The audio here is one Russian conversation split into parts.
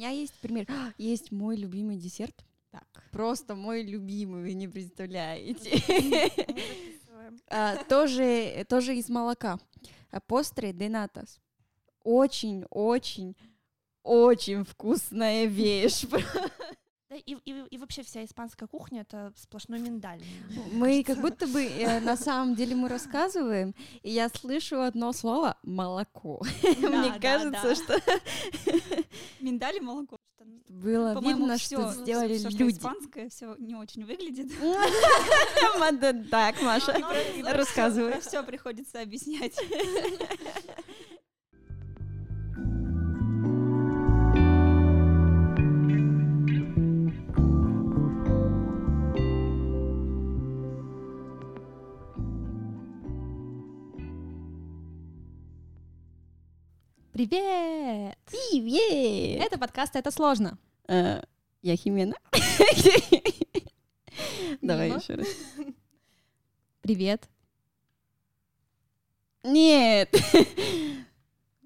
меня есть пример. Есть мой любимый десерт. Так. Просто мой любимый, вы не представляете. А, тоже, тоже из молока. Постры денатас. Очень, очень, очень вкусная вещь. Да, и, и, и вообще вся испанская кухня это сплошной миндаль. Мы как будто бы э, на самом деле мы рассказываем, и я слышу одно слово молоко. Мне кажется, что миндаль и молоко. Было видно, что сделали люди. Испанское все не очень выглядит. Так, Маша, рассказывай. Все приходится объяснять. Привет! Привет! Это подкаст «Это сложно». Э, я Химена. Давай еще раз. Привет. Нет.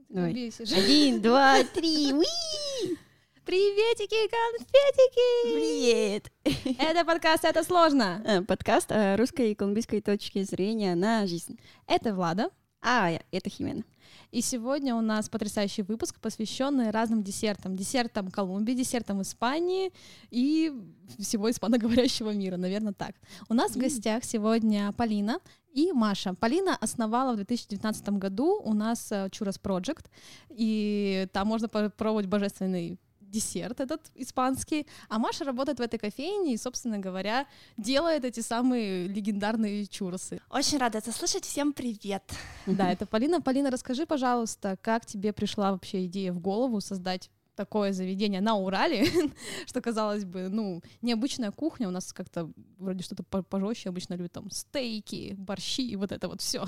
Давай. Один, два, три. Уи! Приветики, конфетики! Привет! Это подкаст «Это сложно». Э, подкаст о русской и колумбийской точке зрения на жизнь. Это Влада. А, это Химена. И сегодня у нас потрясающий выпуск, посвященный разным десертам. Десертам Колумбии, десертам Испании и всего испаноговорящего мира, наверное, так. У нас в гостях сегодня Полина и Маша. Полина основала в 2019 году у нас Churros э, Project, и там можно попробовать божественный десерт этот испанский, а Маша работает в этой кофейне и, собственно говоря, делает эти самые легендарные чурсы. Очень рада это слышать. Всем привет. Да, это Полина. Полина, расскажи, пожалуйста, как тебе пришла вообще идея в голову создать такое заведение на Урале, что казалось бы, ну, необычная кухня, у нас как-то вроде что-то пожестче, обычно любят там стейки, борщи и вот это вот все.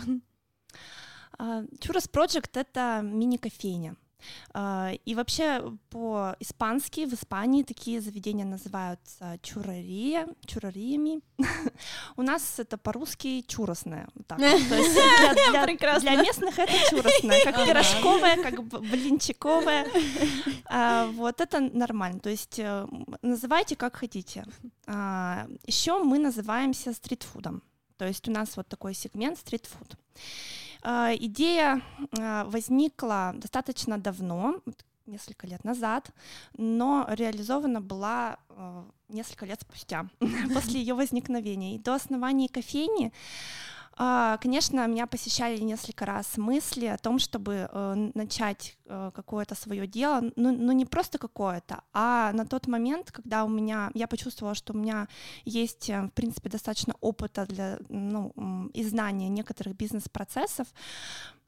Чурас Project — это мини-кофейня. А, и вообще по-испански в Испании такие заведения называются чурария, чурариями. У нас это по-русски чуросное. Для местных это чуросное, как пирожковое, как блинчиковое. А, вот это нормально. То есть э, называйте как хотите. А, Еще мы называемся стритфудом. То есть у нас вот такой сегмент стритфуд. А, идея а, возникла достаточно давно, несколько лет назад, но реализована была а, несколько лет спустя, после ее возникновения. И до основания кофейни конечно, меня посещали несколько раз мысли о том, чтобы э, начать э, какое-то свое дело, ну, ну не просто какое-то, а на тот момент, когда у меня, я почувствовала, что у меня есть, э, в принципе, достаточно опыта для, ну, и знания некоторых бизнес-процессов,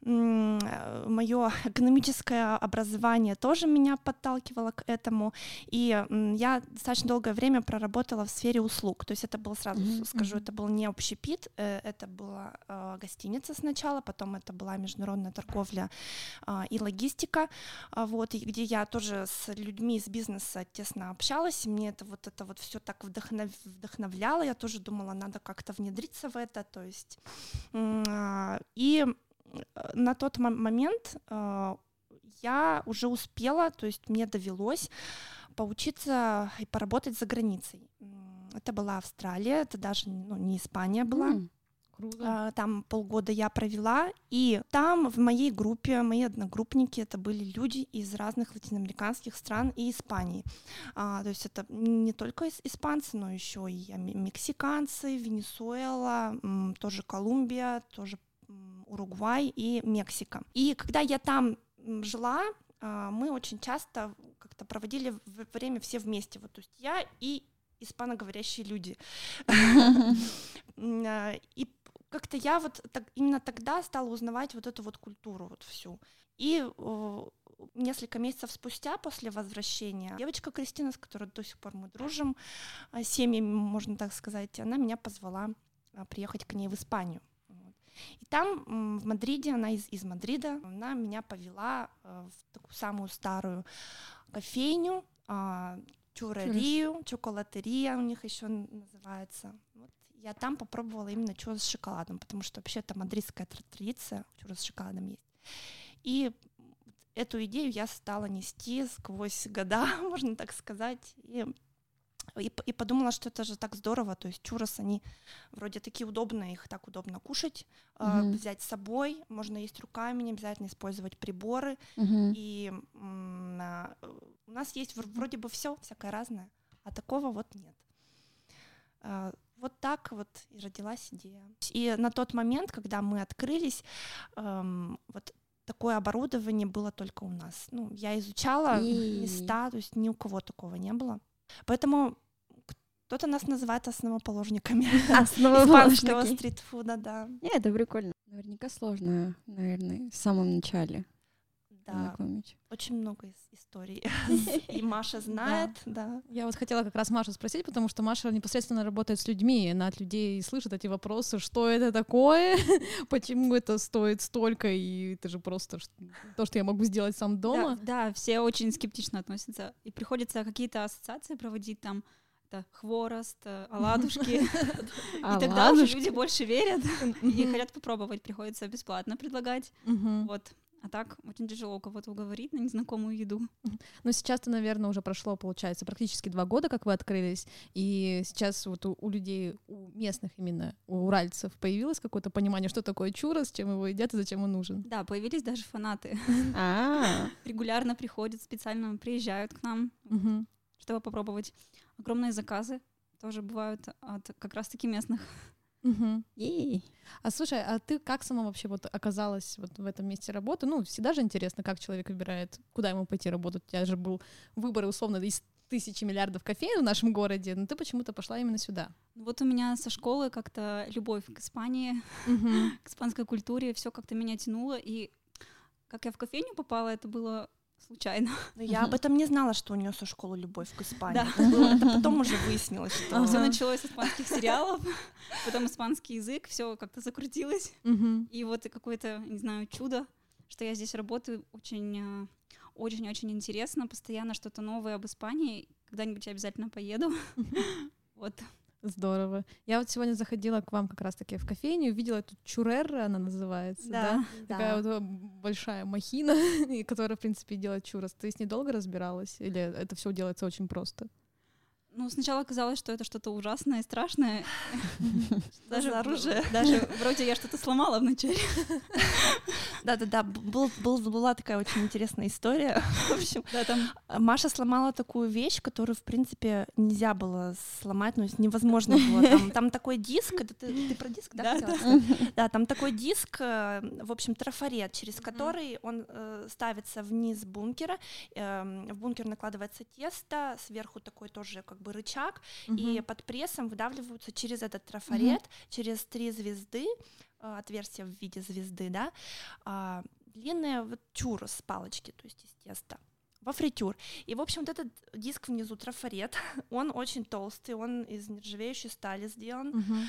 мое экономическое образование тоже меня подталкивало к этому, и я достаточно долгое время проработала в сфере услуг, то есть это был сразу mm-hmm. скажу, это был не общепит, это была э, гостиница сначала, потом это была международная торговля а, и логистика, а, вот, и где я тоже с людьми из бизнеса тесно общалась, и мне это вот это вот все так вдохнов, вдохновляло, я тоже думала, надо как-то внедриться в это, то есть а, и Э, на тот момент э, я уже успела, то есть мне довелось поучиться и поработать за границей. Это была Австралия, это даже ну, не Испания была. Mm. Круто. Там полгода я провела, и там в моей группе, мои одногруппники, это были люди из разных латиноамериканских стран и Испании. А, то есть это не только испанцы, но еще и мексиканцы, Венесуэла, тоже Колумбия, тоже Уругвай и Мексика. И когда я там жила, а, мы очень часто как-то проводили время все вместе. Вот, то есть я и испаноговорящие люди. А, и как-то я вот так, именно тогда стала узнавать вот эту вот культуру вот всю. И несколько месяцев спустя после возвращения девочка Кристина, с которой до сих пор мы дружим, а, семьями, можно так сказать, она меня позвала приехать к ней в Испанию. И там, в Мадриде, она из, из Мадрида, она меня повела э, в такую самую старую кофейню, э, чурарию, чоколатерия у них еще называется. Я там попробовала именно чурос с шоколадом, потому что вообще это мадридская традиция, чурос с шоколадом есть. И эту идею я стала нести сквозь года, можно так сказать, и и, и подумала, что это же так здорово, то есть чурос, они вроде такие удобные, их так удобно кушать, mm-hmm. э, взять с собой, можно есть руками, не обязательно использовать приборы, mm-hmm. и э, у нас есть вроде бы все всякое разное, а такого вот нет. Э, вот так вот и родилась идея. И на тот момент, когда мы открылись, эм, вот такое оборудование было только у нас. Ну, я изучала и... места, то есть ни у кого такого не было. Поэтому кто-то нас называет основоположниками испанского стритфуда, да. Не, это прикольно. Наверняка сложно, наверное, в самом начале. Да, очень много историй. И Маша знает, да. Я вот хотела как раз Машу спросить, потому что Маша непосредственно работает с людьми, она от людей слышит эти вопросы, что это такое, почему это стоит столько, и это же просто то, что я могу сделать сам дома. Да, все очень скептично относятся, и приходится какие-то ассоциации проводить там, это хворост, э, оладушки. И тогда уже люди больше верят и хотят попробовать. Приходится бесплатно предлагать. Вот. А так очень тяжело кого-то уговорить на незнакомую еду. Ну, сейчас-то, наверное, уже прошло, получается, практически два года, как вы открылись, и сейчас вот у, у людей, у местных именно, у уральцев появилось какое-то понимание, что такое чура, с чем его едят и зачем он нужен. Да, появились даже фанаты. Регулярно приходят, специально приезжают к нам, чтобы попробовать. Огромные заказы тоже бывают от как раз-таки местных Угу. А слушай, а ты как сама вообще вот оказалась вот в этом месте работы? Ну, всегда же интересно, как человек выбирает, куда ему пойти работать. У тебя же был выбор, условно, из тысячи миллиардов кофеин в нашем городе, но ты почему-то пошла именно сюда. Вот у меня со школы как-то любовь к Испании, к испанской культуре, все как-то меня тянуло, и как я в кофейню попала, это было случайно. Но я об этом не знала, что у нее со школы любовь к Испании. Да. Это потом уже выяснилось, что... Все началось с испанских сериалов, потом испанский язык, все как-то закрутилось. И вот какое-то, не знаю, чудо, что я здесь работаю, очень очень-очень интересно, постоянно что-то новое об Испании. Когда-нибудь я обязательно поеду. Вот. Здорово. Я вот сегодня заходила к вам как раз-таки в кофейню, увидела эту чурерра, она называется, да? да? да. Такая вот э, большая махина, которая, в принципе, делает чурос. Ты с ней долго разбиралась? Или это все делается очень просто? Ну, сначала казалось, что это что-то ужасное и страшное. Даже оружие. Даже вроде я что-то сломала вначале. Да-да-да, был, был, была такая очень интересная история. В общем, Маша сломала такую вещь, которую, в принципе, нельзя было сломать, ну, невозможно было. Там, там такой диск, это ты, про диск, да? Да, там такой диск, э, в общем, трафарет, через который он э, ставится вниз бункера, э, в бункер накладывается тесто, сверху такой тоже как бы бы рычаг, угу. и под прессом выдавливаются через этот трафарет, угу. через три звезды, э, отверстие в виде звезды, да, а, длинные вот чурос палочки, то есть из теста во фритюр. И, в общем, вот этот диск внизу трафарет, он очень толстый, он из нержавеющей стали сделан.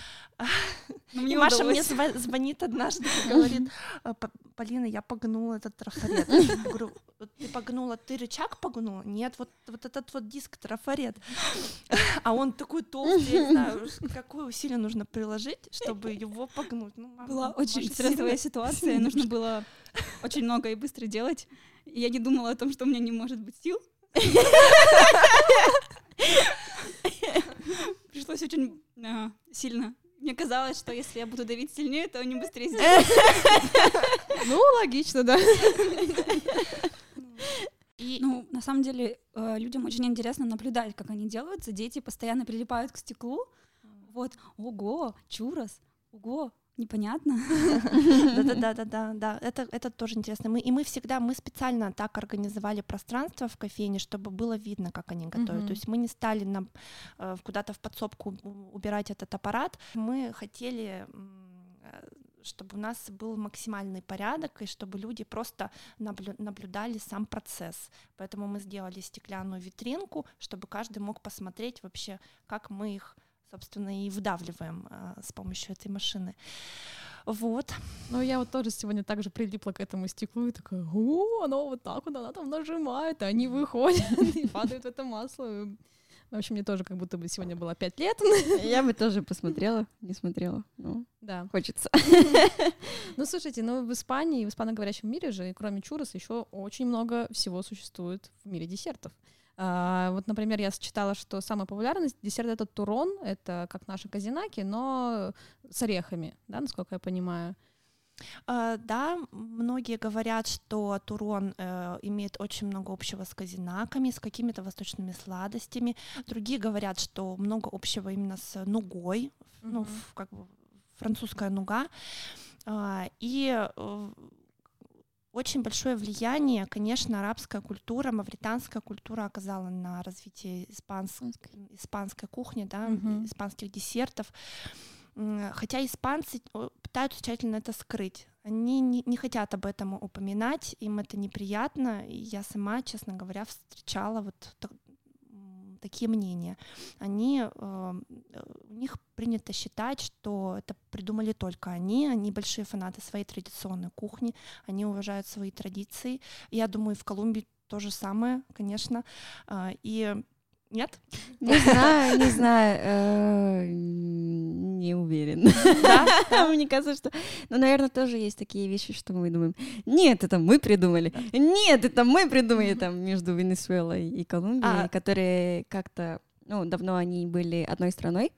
Ну, мне Маша мне звонит однажды и говорит, «Э, Полина, я погнула этот трафарет. Я говорю, ты погнула, ты рычаг погнула? Нет, вот, вот этот вот диск трафарет. А он такой толстый, я не знаю, какое усилие нужно приложить, чтобы его погнуть. Ну, мама, Была очень стрессовая ситуация, нужно было очень много и быстро делать. И я не думала о том, что у меня не может быть сил. Пришлось очень а, сильно мне казалось, что если я буду давить сильнее, то они быстрее сделают. Ну, логично, да. И, ну, на самом деле, э, людям очень интересно наблюдать, как они делаются. Дети постоянно прилипают к стеклу. Вот, ого, чурос, ого, непонятно. Да-да-да-да-да, да. Это, это тоже интересно. Мы, и мы всегда, мы специально так организовали пространство в кофейне, чтобы было видно, как они готовят. То есть мы не стали на, э, куда-то в подсобку убирать этот аппарат. Мы хотели чтобы у нас был максимальный порядок и чтобы люди просто наблю наблюдали сам процесс. Поэтому мы сделали стеклянную витринку, чтобы каждый мог посмотреть вообще, как мы их собственно, и выдавливаем а, с помощью этой машины. Вот. Ну, я вот тоже сегодня также прилипла к этому стеклу и такая, о, оно вот так вот, она там нажимает, и они выходят и падают в это масло. В общем, мне тоже как будто бы сегодня было пять лет. Я бы тоже посмотрела, не смотрела. Ну, Да. хочется. Ну, слушайте, ну в Испании, в испаноговорящем мире же, кроме чурос, еще очень много всего существует в мире десертов. А, вот, например, я читала, что самый популярный десерт это турон, это как наши казинаки, но с орехами, да, насколько я понимаю. А, Да, многие говорят, что турон э, имеет очень много общего с казинаками, с какими-то восточными сладостями. Другие говорят, что много общего именно с нугой, ну, Мгм. ф- как бы французская нуга. А, И э, очень большое влияние, конечно, арабская культура, мавританская культура оказала на развитие испанс- испанской кухни, да, Мгм. испанских десертов. Хотя испанцы пытаются тщательно это скрыть. Они не, не хотят об этом упоминать, им это неприятно. И я сама, честно говоря, встречала вот такие мнения. Они, э, э, у них принято считать, что это придумали только они. Они большие фанаты своей традиционной кухни, они уважают свои традиции. Я думаю, в Колумбии то же самое, конечно. А, И нет? Не знаю, не знаю, э, не уверен. Да? Мне кажется, что... Ну, наверное, тоже есть такие вещи, что мы думаем, нет, это мы придумали, нет, это мы придумали там между Венесуэлой и Колумбией, А. которые как-то, ну, давно они были одной страной,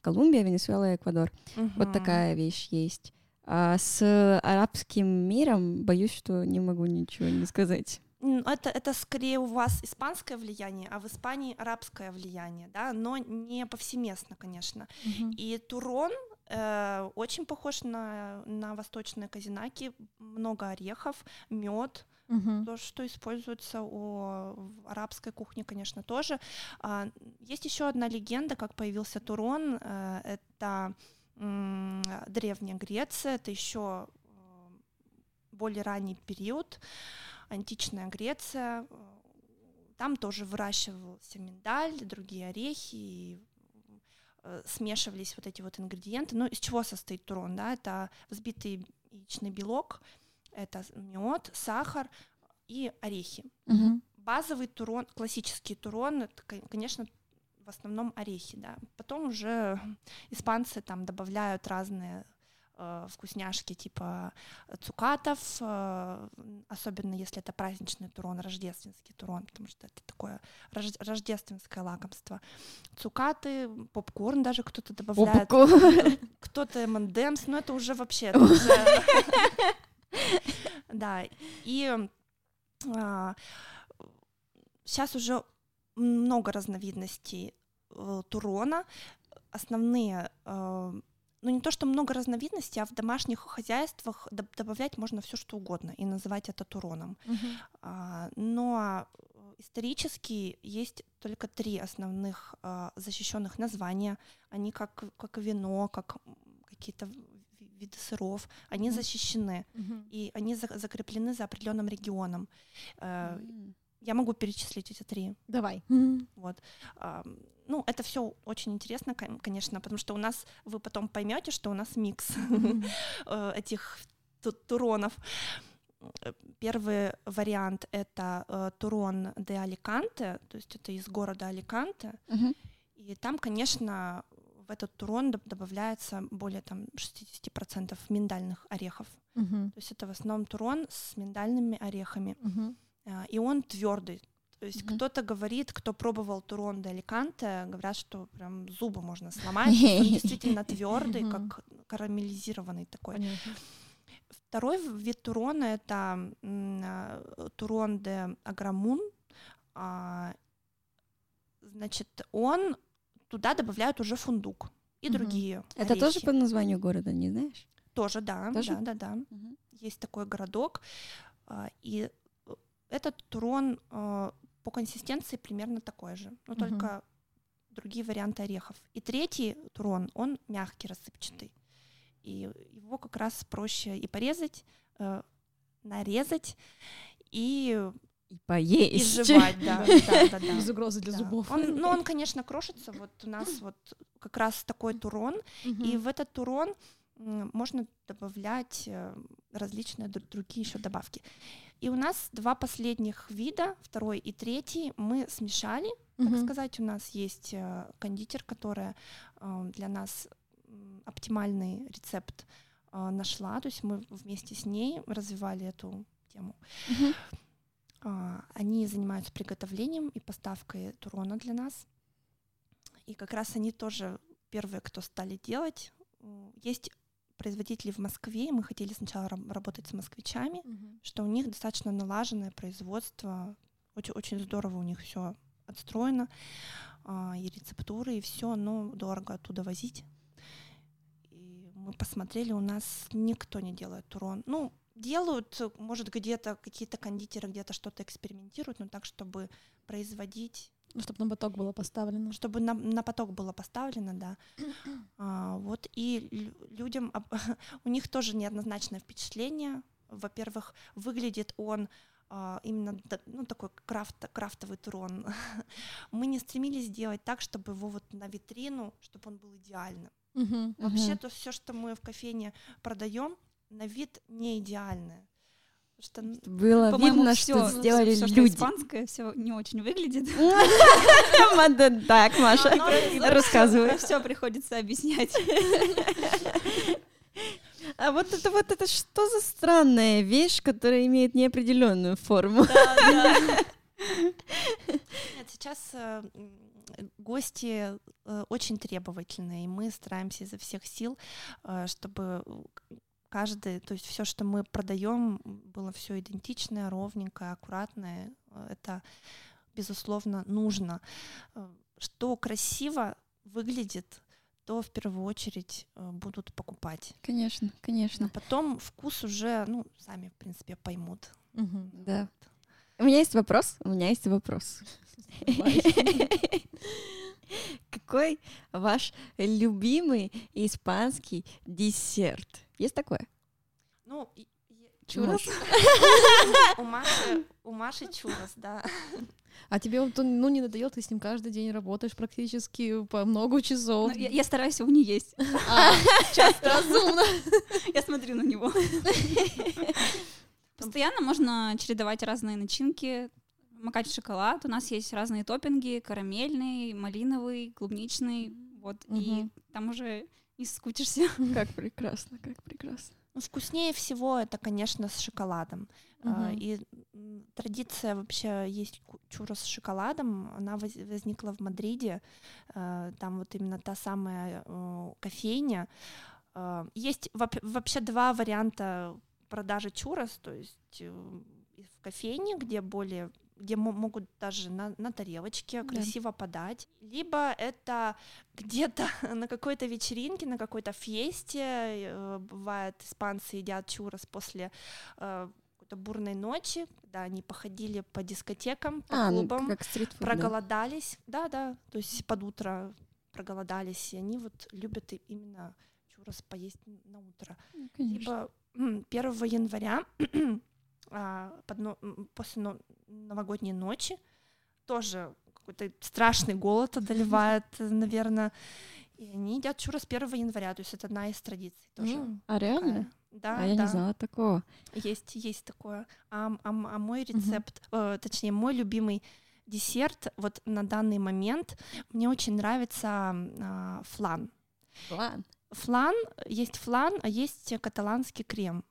Колумбия, Венесуэла и Эквадор. Вот такая вещь есть. А с арабским миром боюсь, что не могу ничего не сказать. Это, это скорее у вас испанское влияние, а в Испании арабское влияние, да, но не повсеместно, конечно. И Турон э, очень похож на, на восточные казинаки, много орехов, мед, Мгм. то, что используется у в арабской кухне, конечно, тоже. А, Есть еще одна легенда, как появился Турон. э, Это древняя Греция, это еще более ранний период, античная Греция. Там тоже выращивался миндаль, другие орехи, и э, смешивались вот эти вот ингредиенты. Ну, из чего состоит турон, да? Это взбитый яичный белок, это мед, сахар и орехи. Мгм. Базовый турон, классический турон, это, кон- конечно, в основном орехи, да. Потом уже испанцы там добавляют разные э, вкусняшки типа цукатов, э, особенно если это праздничный турон, рождественский турон, потому что это такое рож- рождественское лакомство. Цукаты, попкорн даже кто-то добавляет, кто-то M&M's, но это уже вообще Да, и сейчас уже много разновидностей э, турона. Основные, ну не то, что много разновидностей, а в домашних хозяйствах доб- добавлять можно все что угодно и называть это туроном. Мгм. А, Но э, исторически есть только три основных защищенных названия. Они как, как вино, как какие-то ви- виды сыров, они Мгм. защищены Мгм. и они за- закреплены за определенным регионом. Э, М. Я могу перечислить эти три. Давай. Вот. Ам, Ну, это все очень интересно, кон- конечно, потому что у нас вы потом поймете, что у нас микс э, этих ту- туронов. Э, Первый вариант это э, турон де Аликанте, то есть это из города Аликанте, и там, конечно, в этот турон доб- добавляется более там 60% миндальных орехов. Мгм. То есть это в основном турон с миндальными орехами. А, и он твердый. То есть Мгм. кто-то говорит, кто пробовал турон де Аликанте, говорят, что прям зубы можно сломать. Он действительно твердый, как карамелизированный такой. Понятно. Второй вид турона это а, турон де Аграмун. А, Значит, он туда добавляют уже фундук и другие. Это тоже по названию города, не знаешь? Тоже, да, Тоже? да, да, да. Есть такой городок, а, и этот турон по консистенции примерно такой же, но Мгм. только другие варианты орехов. И третий турон, он мягкий, рассыпчатый, и его как раз проще и порезать, э, нарезать и, И и поесть. жевать, да, да, да, да. Без угрозы для Да. зубов. Он, ну, он, конечно, крошится. Вот у нас вот как раз такой турон, и в этот турон можно добавлять э, различные дру- другие еще добавки. И у нас два последних вида, второй и третий, мы смешали, так Мгм. сказать. У нас есть э, кондитер, которая э, для нас оптимальный рецепт э, нашла. То есть мы вместе с ней развивали эту тему. А, Они занимаются приготовлением и поставкой турона для нас. И как раз они тоже первые, кто стали делать. Есть производители в Москве, и мы хотели сначала раб- работать с москвичами, Мгм. что у них достаточно налаженное производство, очень, очень здорово у них все отстроено, а, и рецептуры, и все, но дорого оттуда возить. И мы посмотрели, у нас никто не делает турон. Ну, делают, может, где-то какие-то кондитеры где-то что-то экспериментируют, но так, чтобы производить, Ну, чтобы на поток было поставлено. чтобы на, на поток было поставлено, да. А, вот и лю- людям, у них тоже неоднозначное впечатление. Во-первых, выглядит он а, именно ну, такой крафт, крафтовый турон. Мы не стремились сделать так, чтобы его вот на витрину, чтобы он был идеальным. Мгм. Вообще то все, что мы в кофейне продаем, на вид не идеальное. Что Было По-моему, видно, что сделали что люди. испанское, все не очень выглядит. Так, Маша, рассказывай. Все приходится объяснять. А вот это вот это что за странная вещь, которая имеет неопределенную форму? Нет, сейчас э, гости э, очень требовательные, и мы стараемся изо всех сил, э, чтобы каждый, то есть все, что мы продаем, было все идентичное, ровненькое, аккуратное. Это безусловно нужно. Что красиво выглядит, то в первую очередь э, будут покупать. Конечно, А конечно. потом вкус уже, ну, сами, в принципе, поймут. Мгм. Да. У меня есть вопрос. У меня есть вопрос. Какой ваш любимый испанский десерт? Есть такое? Ну, Чурос? у Маши, у Маши чурос, да. А тебе он, ну, не надоел, ты с ним каждый день работаешь практически по много часов. Ну, Я я стараюсь его не есть. А, Разумно. Я смотрю на него. Постоянно можно чередовать разные начинки, макать в шоколад. У нас есть разные топпинги: карамельный, малиновый, клубничный. Вот, и там уже не скучишься. Как прекрасно, как прекрасно. Ну, Вкуснее всего это, конечно, с шоколадом. Мгм. И традиция вообще есть чурос с шоколадом. Она воз- возникла в Мадриде. А, Там вот именно та самая кофейня. А, Есть воп- вообще два варианта продажи чурос. То есть э, в кофейне, где более где мо- могут даже на, на тарелочке Да. красиво подать, либо это где-то на какой-то вечеринке, на какой-то фесте, э, бывает, испанцы едят чурос после э, какой-то бурной ночи, когда они походили по дискотекам, по А, ну клубам, как стритфуд. да. проголодались, да-да, то есть под утро проголодались, и они вот любят именно чурос поесть на утро. Ну, Конечно. Либо м, 1 января а, под но- м, после но- новогодней ночи тоже какой-то страшный голод одолевает, наверное. И они едят чурос 1 января, то есть это одна из традиций тоже. М. А реально? Да, А я да, не знала такого. есть, есть такое. А, а а мой рецепт, э, точнее, мой любимый десерт вот на данный момент, мне очень нравится а, флан. Ладно. Флан, есть флан, а есть каталанский крем.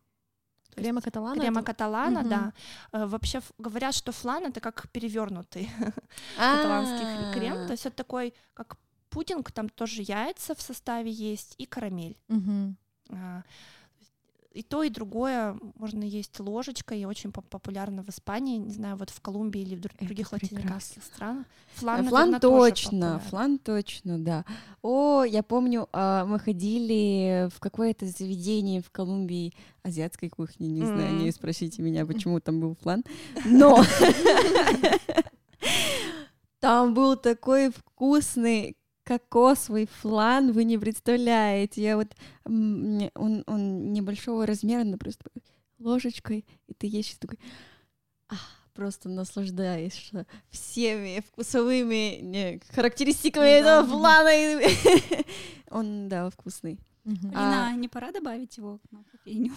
Крема каталана? Крема это- каталана, Мгм. да. Э, Вообще говорят, что флан это как перевернутый каталанский хр- крем. То есть это такой, как пудинг, там тоже яйца в составе есть и карамель. Мгм. И то, и другое можно есть ложечкой, и очень поп- популярно в Испании, не знаю, вот в Колумбии или в друг- Это других латиноамериканских странах. Флан, А Флан наверно, тоже точно, флан точно, да. О, я помню, а, мы ходили в какое-то заведение в Колумбии азиатской кухни, не знаю, М. не спросите меня, почему там был флан, но там был такой вкусный кокосовый флан, вы не представляете. Я вот он, он небольшого размера, но просто ложечкой, и ты ешь такой а, просто наслаждаешься всеми вкусовыми не, характеристиками Да. этого флана. Он, да, вкусный. Мгм. А- не пора добавить его к кофейню?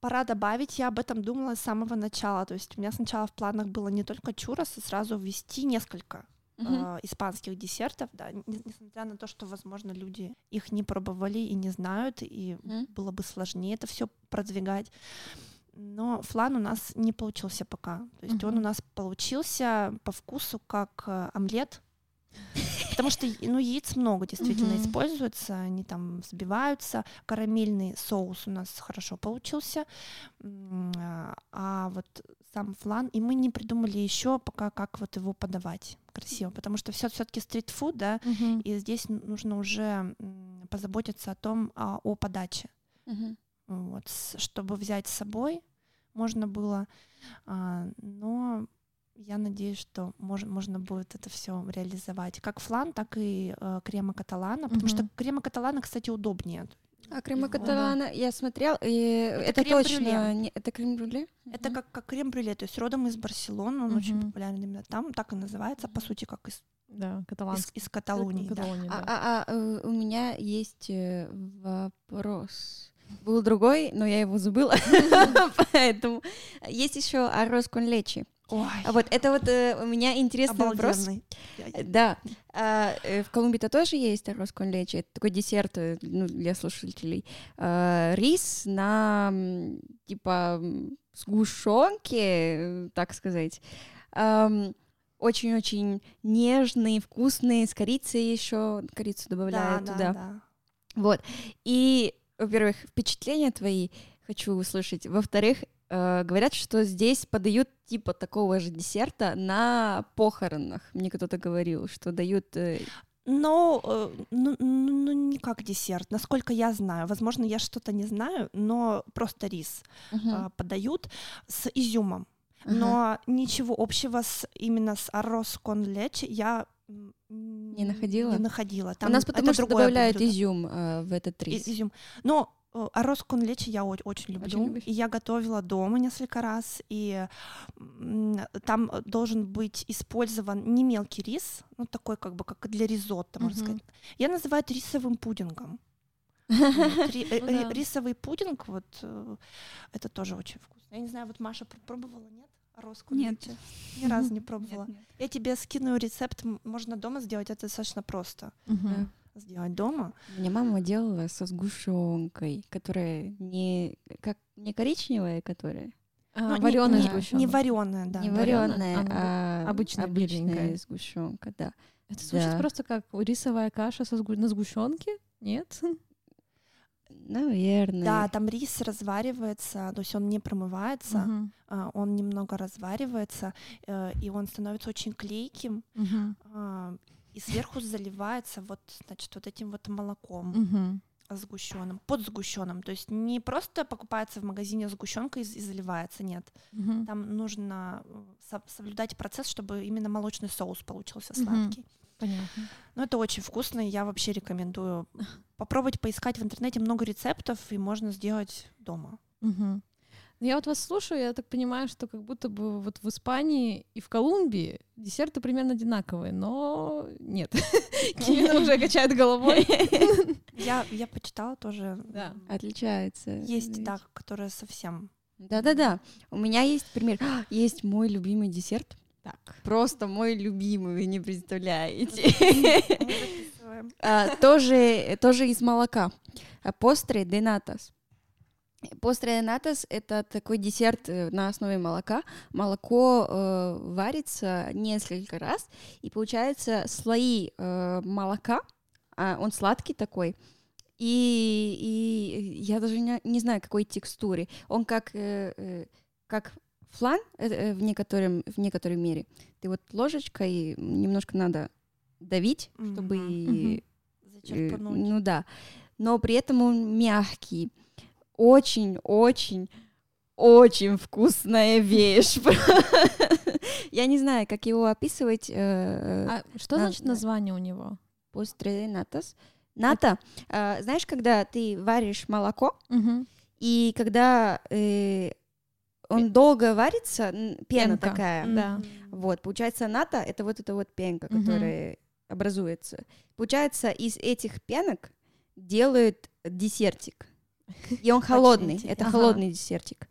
пора добавить, я об этом думала с самого начала. То есть у меня сначала в планах было не только чурос, а сразу ввести несколько э, испанских десертов, да, несмотря на то, что, возможно, люди их не пробовали и не знают, и Мгм. было бы сложнее это все продвигать. Но флан у нас не получился пока. То есть он у нас получился по вкусу как э, омлет. Потому что ну, яиц много действительно Мгм. используется, они там взбиваются. Карамельный соус у нас хорошо получился. А, А вот сам флан, и мы не придумали еще пока, как вот его подавать красиво, потому что все все-таки стритфуд, да, Мгм. и здесь нужно уже позаботиться о том, а, о подаче. Мгм. Вот, чтобы взять с собой, можно было, а, но я надеюсь, что мож- можно будет это все реализовать. Как флан, так и э, крема каталана, потому что Мгм. крема каталана, кстати, удобнее. А крема каталана, я смотрел, и это, крем-брюле. точно, не- это крем-брюле? Это Мгм. как, как крем-брюле, то есть родом из Барселоны, он очень Мгм. популярен именно там, так и называется, по сути, как из, Да, из, каталанский. из Каталонии. да. Каталонии, А, да. а- а, э, у меня есть э, вопрос. Был другой, но я его забыла, поэтому есть еще арроз кон лечи. Ой, А вот это вот э, у меня интересный вопрос. обалденный. Э, Да, А, э, в Колумбии-то тоже есть арроз кон лечи. Это такой десерт э, ну, для слушателей. А, Рис на типа сгущенке, э, так сказать. Ам, Очень-очень нежный, вкусный, с корицей еще. Корицу Да, добавляют да, туда. да. Вот. И, во-первых, впечатления твои хочу услышать. Во-вторых, э, говорят, что здесь подают типа такого же десерта на похоронах. Мне кто-то говорил, что дают... э, Но, э, ну, ну, ну, не как десерт, насколько я знаю. Возможно, я что-то не знаю, но просто рис а, подают с изюмом. ага. Но ничего общего с именно с арроз кон лечи я Не находила? Не находила. У Там нас потому что добавляют блюдо. изюм э, в этот И- рис. изюм. Но э, арроз кон лечи я очень люблю. любишь? и я готовила дома несколько раз. И там э, должен быть использован не мелкий рис, ну такой как бы как для ризотто, можно Мгм. сказать. Я называю это рисовым пудингом. Э, Ну. Рисовый пудинг, вот это тоже очень вкусно. Я не знаю, вот Маша пр- пробовала, нет? Кон Нет. Ни разу не пробовала. Нет, нет. Я тебе скину рецепт, можно дома сделать, это достаточно просто. Сделать дома. Мне мама делала со сгущенкой, которая не как не коричневая, которая А, Ну, не- вареная не, сгущенка. Не вареная, да. не вареная, а а обычная обычная сгущенка, да. Это звучит Да. просто как рисовая каша со сгу- на сгущенке? Нет? Наверное. Да, там рис разваривается, то есть он не промывается, а, он немного разваривается, э, и он становится очень клейким, Мгм. И сверху заливается вот, значит, вот этим вот молоком сгущенным, под сгущенным. То есть не просто покупается в магазине сгущенка и, и заливается, нет. Мгм. Там нужно э, со- соблюдать процесс, чтобы именно молочный соус получился сладкий. Понятно. Но это очень вкусно, и я вообще рекомендую попробовать поискать в интернете много рецептов, и можно сделать дома. Мгм. Я вот вас слушаю, я так понимаю, что как будто бы вот в Испании и в Колумбии десерты примерно одинаковые, но нет. Кирилл уже качает головой. Я, я почитала тоже. Да. Отличается. Есть, ведь. да, которые совсем. Да-да-да. У меня есть пример. Есть мой любимый десерт. Так. Просто мой любимый, вы не представляете. А, Тоже тоже из молока. Постре де натас. Постре де натас — это такой десерт э, на основе молока. Молоко э, варится несколько раз, и получается слои э, молока, а он сладкий такой, и, и я даже не, не знаю, какой текстуры. Он как, э, э, как флан э, э, в, некотором, в некоторой мере. Ты вот ложечкой немножко надо давить, чтобы... Мгм. э, Зачерпнуть. ну да. Но при этом он мягкий. Очень-очень очень вкусная вещь. Я не знаю, как его описывать. э, А что да, значит название у него? Постре натас. Ната, э, знаешь, когда ты варишь молоко, и когда э, он долго варится, пена такая, да. Вот, получается, ната — это вот эта вот пенка, которая образуется. Получается, из этих пенок делают десертик. И он холодный. Это ага. холодный десертик.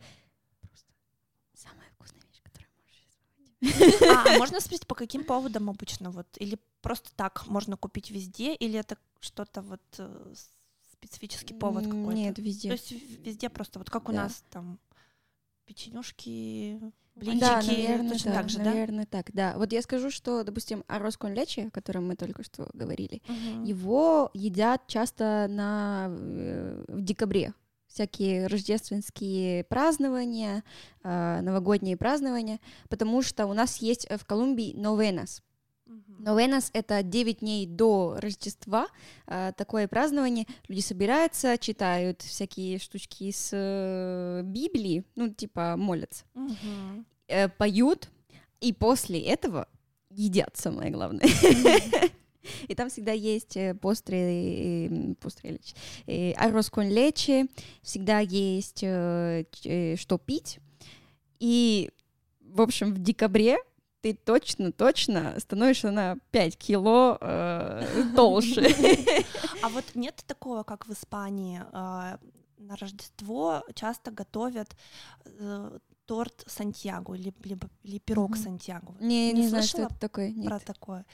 самая вкусная вещь, которую можешь а, а можно спросить, по каким поводам обычно вот? Или просто так можно купить везде? Или это что-то вот э, специфический повод какой-то? Нет, везде. То есть везде просто, вот как у да. нас там печенюшки, блинчики, да, наверное, точно да, так же, да? Наверное, так, да. Вот я скажу, что, допустим, арроз кон лечи, о котором мы только что говорили, угу. его едят часто на э, в декабре. Всякие рождественские празднования, э, новогодние празднования, потому что у нас есть в Колумбии новенас. Новенас — это 9 дней до Рождества, э, такое празднование. Люди собираются, читают всякие штучки из э, Библии, ну, типа молятся, угу. Э, поют, и после этого едят, самое главное. И там всегда есть постры, постры арроз кон лечи, всегда есть что пить. И, в общем, в декабре ты точно-точно становишься на 5 кило э, толще. А вот нет такого, как в Испании, э, на Рождество часто готовят э, торт Сантьяго или, либо, или пирог mm-hmm. Сантьяго. Не, не, не знаю, что это такое. Нет. Про такое.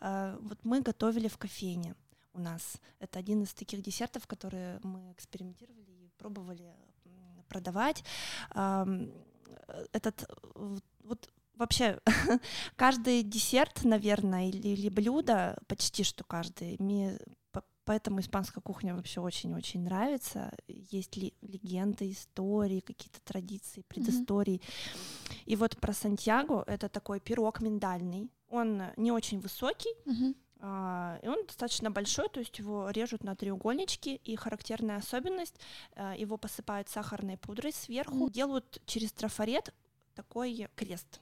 Э, вот мы готовили в кофейне у нас. Это один из таких десертов, которые мы экспериментировали и пробовали продавать. Э, этот вот вообще каждый десерт, наверное, или, или блюдо, почти что каждый, поэтому испанская кухня вообще очень-очень нравится. Есть ли легенды, истории, какие-то традиции, предыстории. Mm-hmm. И вот про Сантьяго это такой пирог миндальный. Он не очень высокий, mm-hmm. Uh, и он достаточно большой, то есть его режут на треугольнички, и характерная особенность, uh, его посыпают сахарной пудрой сверху, mm. делают через трафарет такой крест.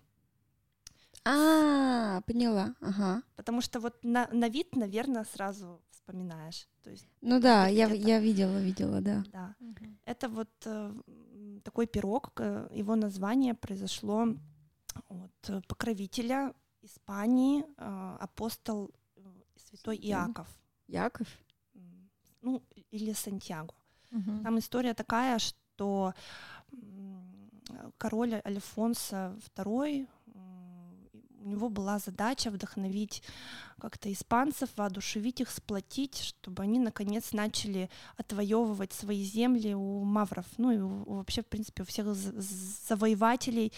А, поняла, ага. Потому что вот на, на вид, наверное, сразу вспоминаешь. То есть, ну да, я, я видела, видела, да. Да. Угу. Это вот э, такой пирог, его название произошло от покровителя Испании, э, апостол э, святой Иаков. Яков? Ну, или Сантьяго. Угу. Там история такая, что король Альфонсо II у него была задача вдохновить как-то испанцев, воодушевить их, сплотить, чтобы они наконец начали отвоевывать свои земли у мавров, ну и вообще, в принципе, у всех завоевателей,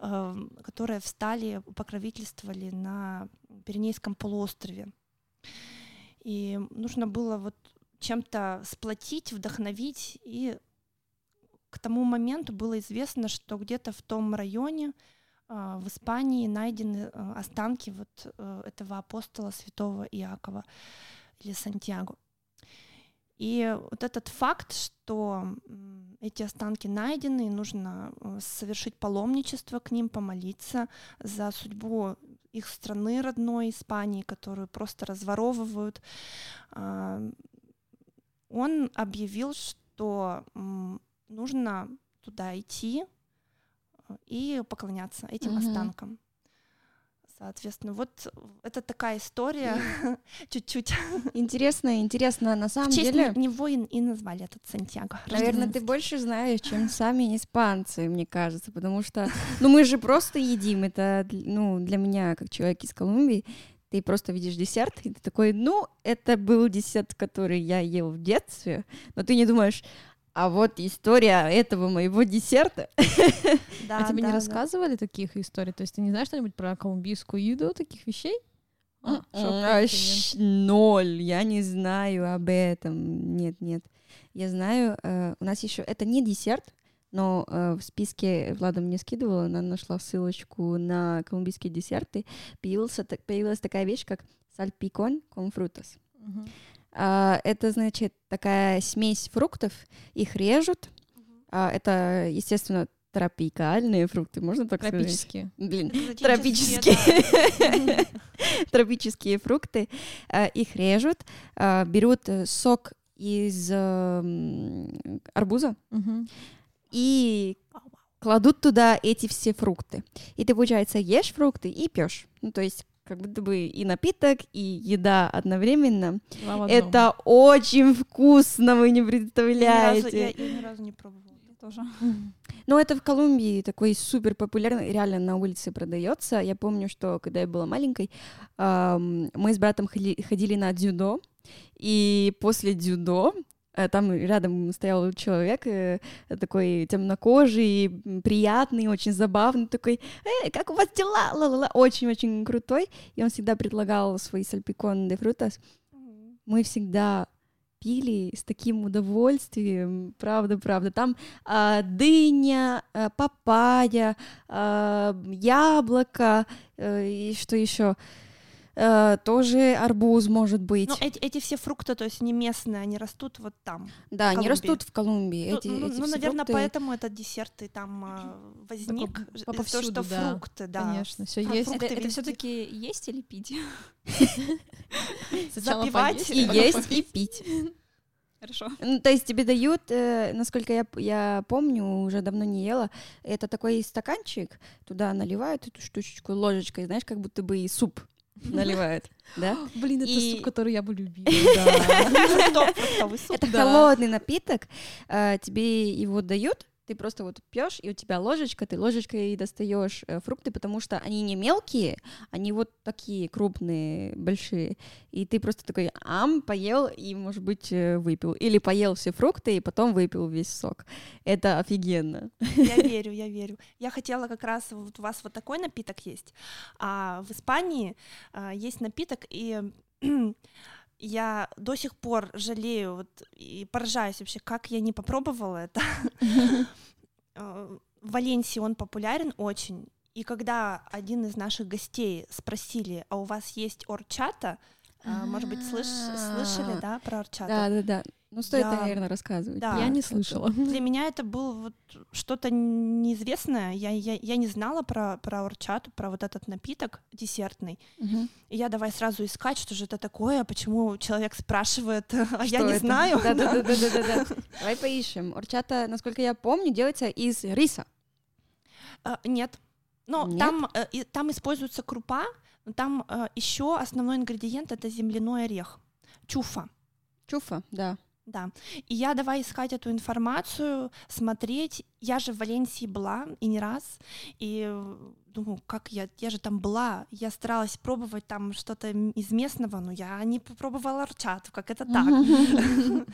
э, которые встали, покровительствовали на Пиренейском полуострове. И нужно было вот чем-то сплотить, вдохновить, и к тому моменту было известно, что где-то в том районе в Испании найдены а, останки вот э, этого апостола святого Иакова или Сантьяго. И вот этот факт, что эти останки найдены, нужно э, совершить паломничество к ним, помолиться за судьбу их страны родной, Испании, которую просто разворовывают, а, он объявил, что нужно туда идти, и поклоняться этим угу. останкам. Соответственно, вот это такая история, чуть-чуть. Интересно, интересно, на самом В честь деле. него и, и назвали этот Сантьяго. Наверное, ты больше знаешь, чем сами испанцы, мне кажется, потому что, ну, мы же просто едим, это, ну, для меня, как человек из Колумбии, ты просто видишь десерт, и ты такой, ну, это был десерт, который я ел в детстве, но ты не думаешь, а вот история этого моего десерта. Да, а тебе да, не рассказывали да. таких историй? То есть ты не знаешь что-нибудь про колумбийскую еду, таких вещей? А, Аж ноль. Я не знаю об этом. Нет, нет. Я знаю, э, у нас еще это не десерт, но э, в списке Влада мне скидывала, она нашла ссылочку на колумбийские десерты. Появился, появилась такая вещь, как сальпикон con frutas. А, это, значит, такая смесь фруктов, их режут. А, это, естественно, тропикальные фрукты, можно так тропические. сказать? Блин, тропические. Тропические фрукты. А, их режут, берут сок из арбуза и кладут туда эти все фрукты. И ты, получается, ешь фрукты и пьешь. Ну, то есть как будто бы и напиток, и еда одновременно. Это очень вкусно, вы не Я представляете. Я я ни разу не пробовала. Тоже. Ну, это в Колумбии такой супер популярный, реально на улице продается. Я помню, что когда я была маленькой, ам, мы с братом ходи- ходили на дзюдо, и после дзюдо там рядом стоял человек э, такой темнокожий, приятный, очень забавный, такой, «Эй, как у вас дела? Ла-ла-ла». Очень-очень крутой. И он всегда предлагал свой сальпикон де фрутас. Мы всегда пили с таким удовольствием, правда, правда. Там а, дыня, а, папайя, а, яблоко, э, и что еще? Э, тоже арбуз может быть. Ну, эти, эти все фрукты, то есть не местные, они растут вот там. да, они растут в Колумбии. Ну, эти, ну, эти ну, наверное, фрукты. поэтому этот десерт и там а, возник. того, повсюду, что да. фрукты, да. Конечно, все А есть. Это, везде. все-таки есть или пить? Запивать И есть, и пить. Хорошо. Ну, то есть тебе дают, э, насколько я, я помню, уже давно не ела, это такой стаканчик, туда наливают эту штучечку ложечкой, знаешь, как будто бы и суп наливают, да? Блин, это И- суп, который я бы любила. Это холодный напиток, э, тебе его дают, ты просто вот пьешь, и у тебя ложечка, ты ложечкой достаешь э, фрукты, потому что они не мелкие, они вот такие крупные, большие, и ты просто такой ам, поел и, может быть, э, выпил, или поел все фрукты и потом выпил весь сок. Это офигенно. Я верю, я верю. Я хотела как раз, вот у вас вот такой напиток есть, а в Испании а, есть напиток, и я до сих пор жалею вот, и поражаюсь вообще, как я не попробовала это. Э, В Валенсии он популярен очень, и когда один из наших гостей спросили, а у вас есть орчата, а, может быть, слыш- слышали, да, про орчата? Да, да, да. Ну, стоит, Я- наверное, рассказывать. Да. Я не слышала. Для меня это было вот что-то неизвестное. Я, я, я не знала про, про орчату, про вот этот напиток десертный. Мгм. И я давай сразу искать, что же это такое, почему человек спрашивает, а я Что не это? знаю. Да, да, да, да, да, да, да. Давай поищем. Орчата, насколько я помню, делается из риса. А, Нет. Но Нет? там, э, там используется крупа, но там еще основной ингредиент это земляной орех. Чуфа. Чуфа, да. Да. И я давай искать эту информацию, смотреть. Я же в Валенсии была и не раз. И э, думаю, как я, я же там была. Я старалась пробовать там что-то из местного, но я не попробовала орчату, как это так.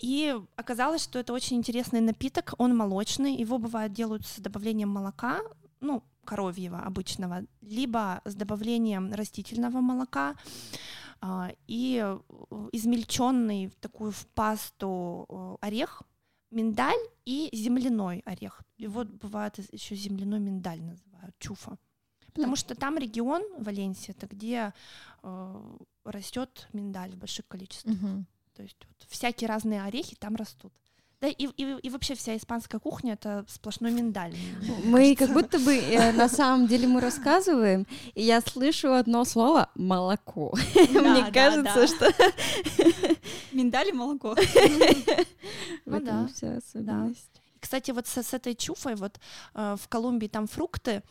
И оказалось, что это очень интересный напиток, он молочный, его бывает делают с добавлением молока, ну, коровьего обычного, либо с добавлением растительного молока, а, и э, измельченный в такую в пасту э, орех, миндаль и земляной орех. И вот бывает еще земляной миндаль называют, чуфа. Потому что там регион Валенсия, это где э, растет миндаль в больших количествах. Мгм. То есть вот всякие разные орехи там растут. Да и, и, и вообще вся испанская кухня это сплошной миндаль. Мы кажется. как будто бы э, на самом деле мы рассказываем, и я слышу одно слово молоко. Мне да, кажется, да. что Миндаль и молоко. Ну да, вся особенность. Кстати, вот с, с этой чуфой, вот э, в Колумбии там фрукты,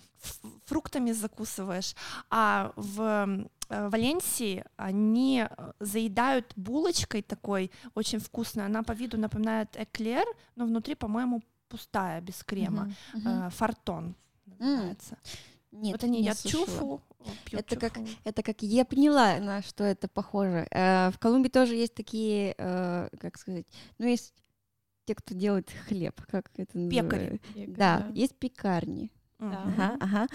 фруктами закусываешь, а в э, Валенсии они э, заедают булочкой такой, очень вкусной. Она по виду напоминает эклер, но внутри, по-моему, пустая, без крема. Мгм. Э, фартон называется. Нет, вот они не едят слышала. чуфу, пьют Это как- чуфу. Это как я поняла, на что это похоже. Э, В Колумбии тоже есть такие, э, как сказать, ну есть те, кто делает хлеб, как это Пекари. называется? Да, есть пекарни. Да. Ага, ага.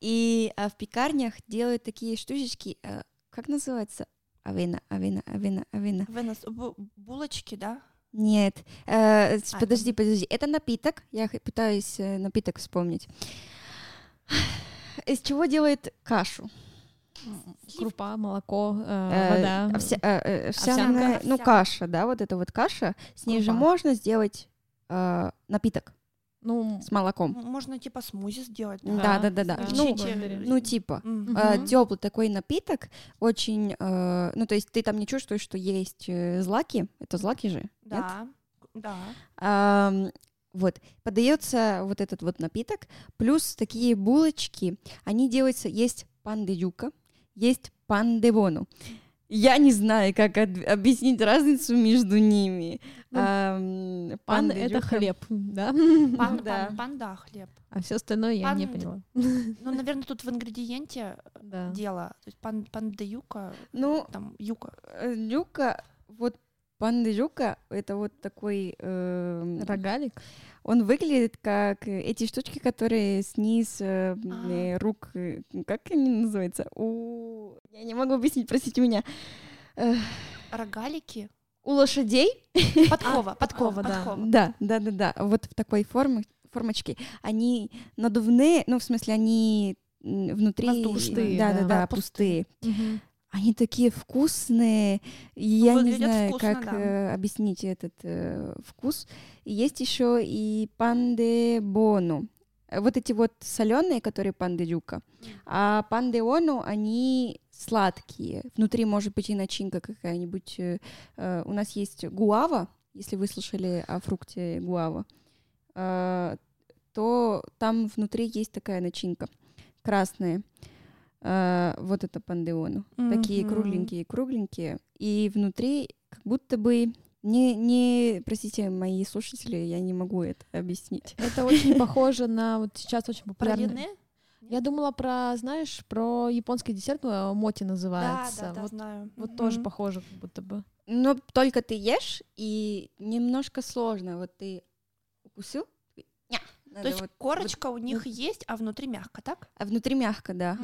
И а, в пекарнях делают такие штучечки, э, как называется? Авена, авена, авена, авена. Бу- булочки, да? Нет, э, А, подожди, подожди. Это напиток. Я пытаюсь э, напиток вспомнить. Из чего делает кашу? Крупа, молоко, э, Э, вода. овся- э, э, овсяная, Овсянка. ну Овсянка. каша, да, вот это вот каша. С ней же Крупа. можно сделать э, напиток Ну, с молоком. Можно типа смузи сделать. Да, да, да, да. да. Ну, Чичи- ну типа. Мгм. Мгм. теплый такой напиток, очень, э, ну то есть ты там не чувствуешь, что есть э, злаки, это злаки же, нет? Да, да. Ам, вот подается вот этот вот напиток, плюс такие булочки, они делаются, есть пан де юка, есть пан де боно. Я не знаю, как объяснить разницу между ними. Ну, а, пан это хлеб, да? Пан, да. Пан, пан, да, хлеб. А все остальное я пан, не поняла. Ну, наверное, тут в ингредиенте да. дело. То есть пан, пан де юка, ну, там юка. Э, юка, вот пан де юка, это вот такой... Э, Рогалик? Он выглядит как эти штучки, которые сниз э, а. рук, э, как они называются? У... Я не могу объяснить, простите меня. Рогалики? У лошадей? Подкова, а, подкова, да. Подкова. Да, да, да, да. Вот в такой форме, формочке. Они надувные, ну, в смысле, они внутри... Воздушные. Да, да, да, да пустые. Угу. Они такие вкусные. Я ну, не знаю, вкусно, как да. э, объяснить этот э, вкус. Есть еще и панде бону. Вот эти вот соленые, которые панде дюка. Mm. А панде ону, они сладкие. Внутри может быть и начинка какая-нибудь. Э, э, у нас есть гуава, если вы слышали о фрукте гуава, э, то там внутри есть такая начинка красная. Uh, вот это пандеону. Mm-hmm. Такие кругленькие, кругленькие. И внутри как будто бы не, не, простите, мои слушатели, я не могу это объяснить. Это очень похоже на вот сейчас очень популярный. Я думала про, знаешь, про японский десерт, ну, моти называется. Да, да, да, вот, знаю. Вот mm-hmm. тоже похоже, как будто бы. Но только ты ешь, и немножко сложно. Вот ты укусил, надо То есть вот, корочка вот, у них вот. есть, а внутри мягко, так? А внутри мягко, да.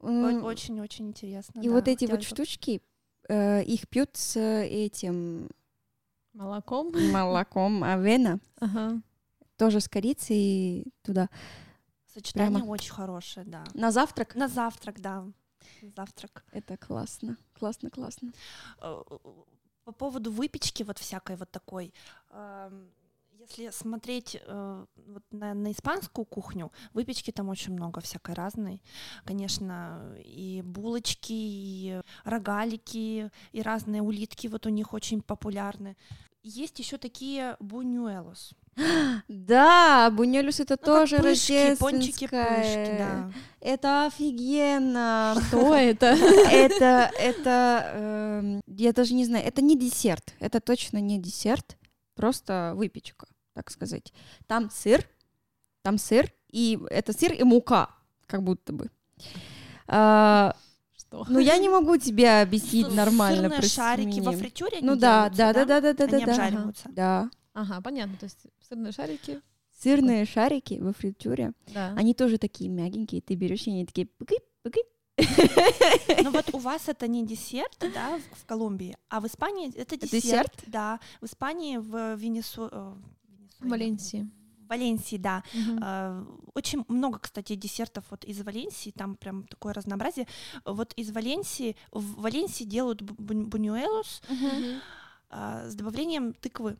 Очень-очень интересно. И да, вот эти вот штучки, э, их пьют с этим молоком. Молоком авена. Ага. Тоже с корицей туда. Сочетание Прямо. очень хорошее, да. На завтрак? На завтрак, да. Завтрак. Это классно, классно, классно. Э, по поводу выпечки вот всякой вот такой, если смотреть э, вот на, на испанскую кухню, выпечки там очень много всякой разной. Конечно, и булочки, и рогалики, и разные улитки вот у них очень популярны. Есть еще такие бунюэлос. Да, бунюэлос это ну, тоже пышки, пончики, пышки, да. Это офигенно. Что это? Это, это, эм, я даже не знаю, это не десерт, это точно не десерт, просто выпечка так сказать. Там сыр, там сыр, и это сыр и мука, как будто бы. А, что? Ну, я не могу тебе объяснить Что, нормально. Сырные шарики во фритюре Ну да, да, да, да, да, да, они да. обжариваются. Да. Ага, понятно. То есть сырные шарики. Сырные шарики во фритюре. Да. Они тоже такие мягенькие. Ты берешь, и они такие пыки, пыки. Ну вот у вас это не десерт, да, в, в Колумбии, а в Испании это десерт. десерт? Да, в Испании, в Венесу... В Валенсии. Валенсии, да. Угу. Очень много, кстати, десертов вот из Валенсии, там прям такое разнообразие. Вот из Валенсии, в Валенсии делают бунюэлос угу. с добавлением тыквы.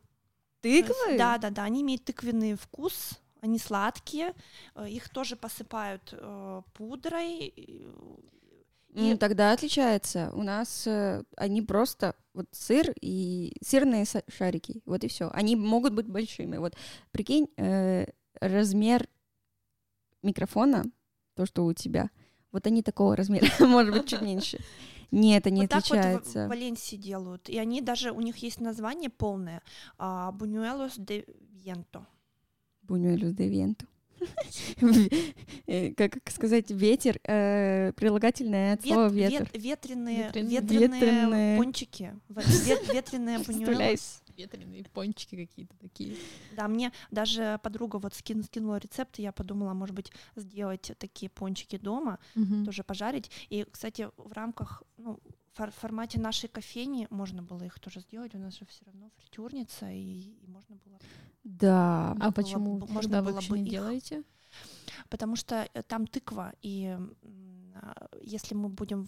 Тыквы? Да, да, да, они имеют тыквенный вкус, они сладкие, э, их тоже посыпают пудрой, и... тогда отличается. У нас э, они просто вот сыр и сырные шарики, вот и все. Они могут быть большими. Вот прикинь, э, размер микрофона, то, что у тебя, вот они такого размера, может быть, чуть меньше. Нет, они вот отличаются. Так вот в Валенсии делают. И они даже, у них есть название полное. Бунюэлос де Венто. Бунюэлос де Венто. Как сказать, ветер, э, прилагательное от слова ветер. Ветреные, ветреные пончики, ветреные Ветреные пончики какие-то такие. Да, мне даже подруга вот скинула рецепт, и я подумала, может быть, сделать такие пончики дома, тоже пожарить. И, кстати, в рамках, ну, в формате нашей кофейни можно было их тоже сделать. У нас же все равно фритюрница, и, и можно было. Да. А почему? Можно было бы не их... делаете? Потому что э, там тыква, и а, если мы будем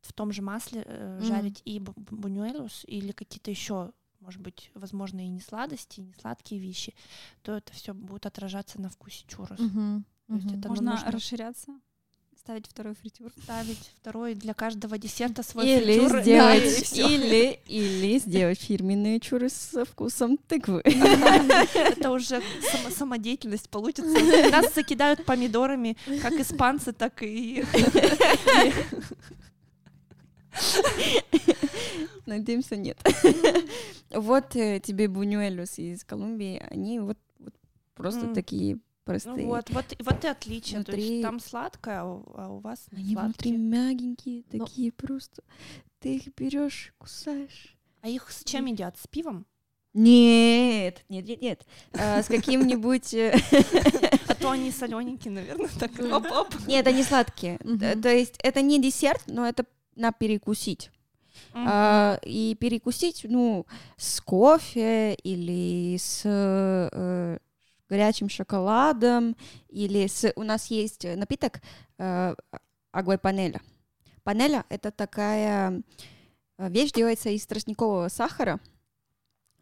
в том же масле mm. жарить и бунюэлус или какие-то еще может быть, возможно, и не сладости, и не сладкие вещи, то это все будет отражаться на вкусе чурос. Mm-hmm. То есть это Можно нужно... расширяться ставить второй фритюр. Ставить второй для каждого десерта свой или фритюр. сделать, да, и или, или сделать фирменные чуры со вкусом тыквы. Это уже само- самодеятельность получится. Нас закидают помидорами, как испанцы, так и... Надеемся, нет. Вот э, тебе бунюэлюс из Колумбии, они вот, просто М. такие Ну вот, вот, вот и отличие. То Внутри- есть там сладкое, а у, а вас не Они внутри сладкие. мягенькие, Но- такие просто. Ты их берешь, кусаешь. А их с чем едят? С пивом? Нет, нет, нет, нет. А, с каким-нибудь... э, А то они солененькие, наверное, так оп-оп. Нет, они сладкие. То есть это не десерт, но это на перекусить. А, и перекусить, ну, с кофе или с э, горячим шоколадом, или с... У нас есть напиток э, панеля. Панеля — это такая э, вещь, делается из тростникового сахара.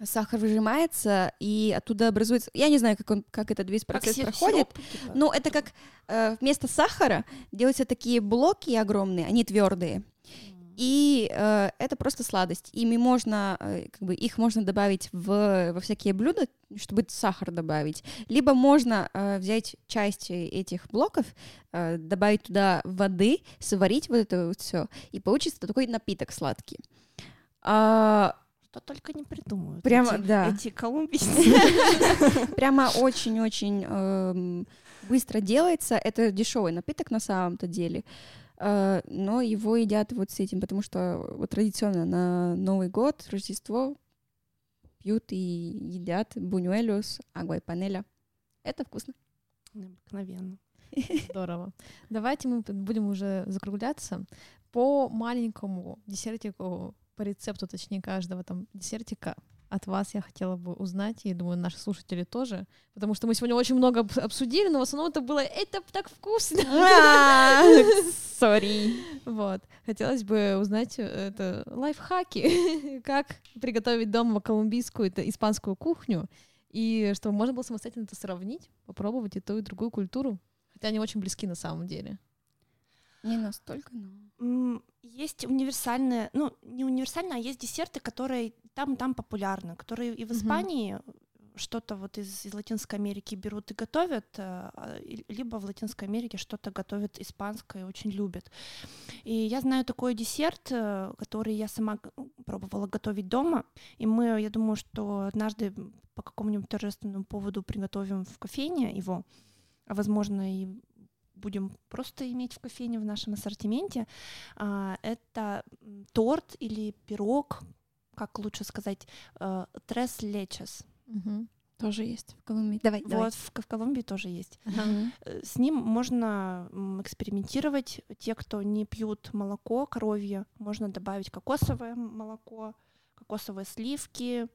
Сахар выжимается, и оттуда образуется... Я не знаю, как, он, как этот весь Как процесс си- проходит, сироп, ну, это как э, вместо сахара делаются такие блоки огромные, они твердые. И э, это просто сладость. Ими можно, э, как бы их можно добавить в, во всякие блюда, чтобы сахар добавить. Либо можно э, взять часть этих блоков, э, добавить туда воды, сварить вот это вот все, и получится такой напиток сладкий. А, Что только не придумают. Прямо, эти, да. Эти колумбийцы. прямо очень-очень эм, быстро делается. Это дешевый напиток на самом-то деле. Э, но его едят вот с этим, потому что вот традиционно на Новый год, Рождество пьют и едят бунюэлю агвай панеля. Это вкусно. Необыкновенно. Здорово. Давайте мы будем уже закругляться. По маленькому десертику, по рецепту, точнее, каждого там десертика от вас я хотела бы узнать, и думаю, наши слушатели тоже, потому что мы сегодня очень много обс- обсудили, но в основном это было «это так вкусно». Сори. Вот. Хотелось бы узнать э, это лайфхаки, как приготовить дома колумбийскую, это испанскую кухню, и чтобы можно было самостоятельно это сравнить, попробовать и ту, и другую культуру. Хотя они очень близки на самом деле. Не настолько, но... Есть универсальные, ну, не универсальные, а есть десерты, которые там и там популярны, которые и в. Испании что-то вот из, из Латинской Америки берут и готовят, э, либо в Латинской Америке что-то готовят испанское и очень любят. И я знаю такой десерт, э, который я сама пробовала готовить дома, и мы, я думаю, что однажды по какому-нибудь торжественному поводу приготовим в кофейне его, а возможно и будем просто иметь в кофейне в нашем ассортименте. А, Это торт или пирог, как лучше сказать, э, tres leches. Мгм. Тоже есть в Колумбии. Давай, Вот в, в Колумбии тоже есть. Мгм. Э, С ним можно экспериментировать. Те, кто не пьют молоко коровье, можно добавить кокосовое молоко, кокосовые сливки.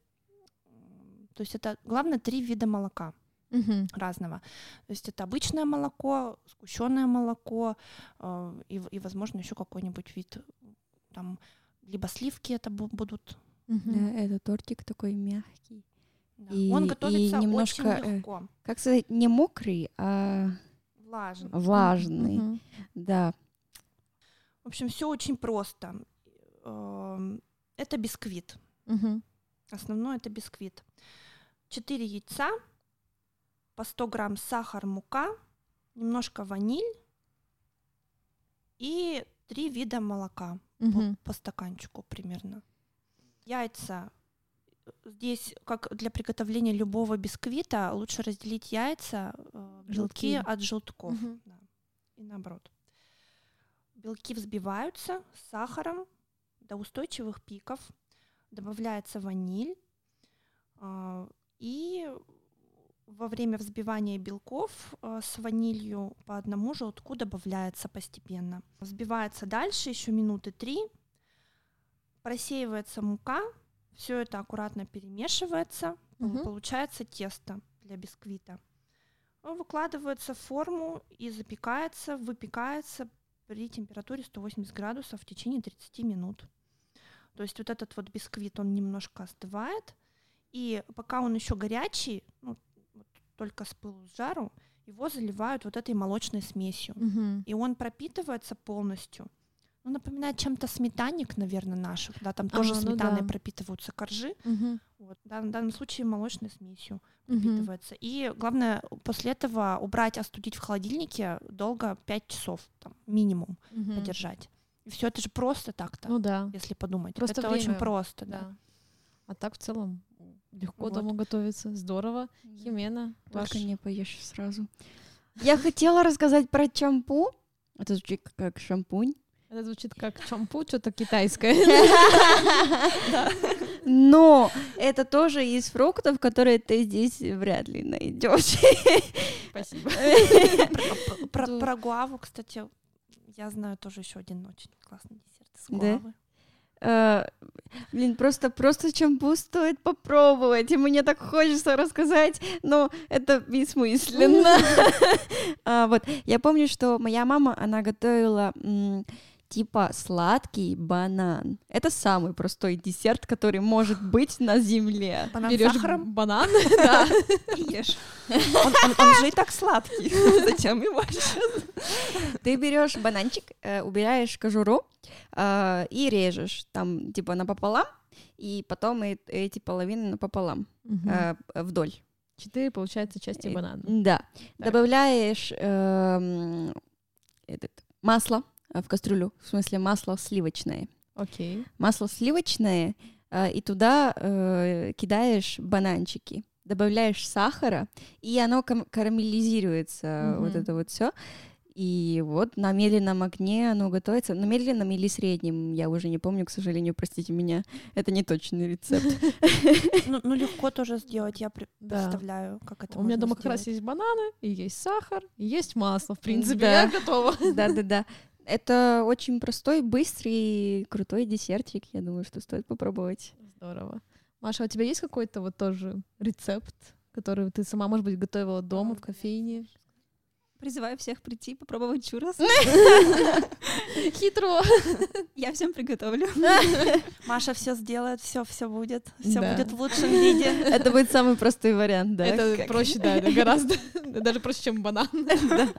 То есть это, главное, три вида молока Мгм. разного. То есть это обычное молоко, сгущенное молоко э, и, и, возможно, еще какой-нибудь вид там либо сливки это бу- будут. Мгм. Да, это тортик такой мягкий. Да. И- Он и готовится немножко, очень э, легко, Как сказать, не мокрый, а влажный. влажный. Мгм. Да. В общем, все очень просто. Эм, Это бисквит. Мгм. Основное это бисквит. 4 яйца, по 100 грамм сахар, мука, немножко ваниль и три вида молока по, Мгм. по стаканчику примерно. Яйца. Здесь, как для приготовления любого бисквита, лучше разделить яйца, э, белки Белки. от желтков. Мгм. Да. И наоборот. Белки взбиваются с сахаром до устойчивых пиков. Добавляется ваниль. а, И во время взбивания белков э, с ванилью по одному желтку добавляется постепенно. Взбивается дальше еще минуты три. Просеивается мука. Все это аккуратно перемешивается. Мгм. Получается тесто для бисквита. Он выкладывается в форму и запекается, выпекается при температуре 180 градусов в течение 30 минут. То есть вот этот вот бисквит, он немножко остывает, и пока он еще горячий, ну, только с пылу с жару, его заливают вот этой молочной смесью. Мгм. И он пропитывается полностью. Ну, напоминает чем-то сметанник, наверное, наших. Да, там тоже А, ну сметаной да. пропитываются коржи. Мгм. Вот, да, в данном случае молочной смесью пропитывается. И главное после этого убрать, остудить в холодильнике долго 5 часов, там, минимум Мгм. подержать. И все это же просто так-то, Ну да, если подумать. Просто это очень время. просто, да. да. А так в целом легко Вот. дома готовиться. Здорово. Химена, Только ваш- не поешь сразу. Я хотела рассказать про чампу. Это звучит как шампунь. Это звучит как чампу, что-то китайское. Но это тоже из фруктов, которые ты здесь вряд ли найдешь. Спасибо. Про, про- Да. про гуаву, кстати, я знаю тоже еще один очень классный десерт Да? гуавы. Блин, просто, просто чампу стоит попробовать. И мне так хочется рассказать, но это бессмысленно. А, Вот, я помню, что моя мама, она готовила типа сладкий банан. Это самый простой десерт, который может быть на земле. Банан Берешь сахаром банан, Да. и ешь. Он, он- он же и так сладкий. Зачем его сейчас? Ты берешь бананчик, э, убираешь кожуру э, и режешь там типа напополам, и потом эти половины напополам э, вдоль. Четыре, получается, части Э, банана. Да. Так. Добавляешь эм, этот, масло э, в кастрюлю, в смысле масло сливочное. Окей. Масло сливочное, э, и туда э, кидаешь бананчики. Добавляешь сахара, и оно карамелизируется, вот Мгм. это вот все. И вот на медленном огне оно готовится. На медленном или среднем, я уже не помню, к сожалению, простите меня. Это не точный рецепт. Ну, ну, легко тоже сделать, я представляю, как это У меня дома как раз есть бананы, и есть сахар, и есть масло. В принципе, Да. я готова. Да-да-да. Это очень простой, быстрый, крутой десертик. Я думаю, что стоит попробовать. Здорово. Маша, а у тебя есть какой-то вот тоже рецепт, который ты сама, может быть, готовила дома в кофейне? Призываю всех прийти, попробовать чурос. Хитро. Я всем приготовлю. Маша все сделает, все, все будет, все Да. будет в лучшем виде. Это будет самый простой вариант, да? Это Как- проще, да, это гораздо. Даже проще, чем банан.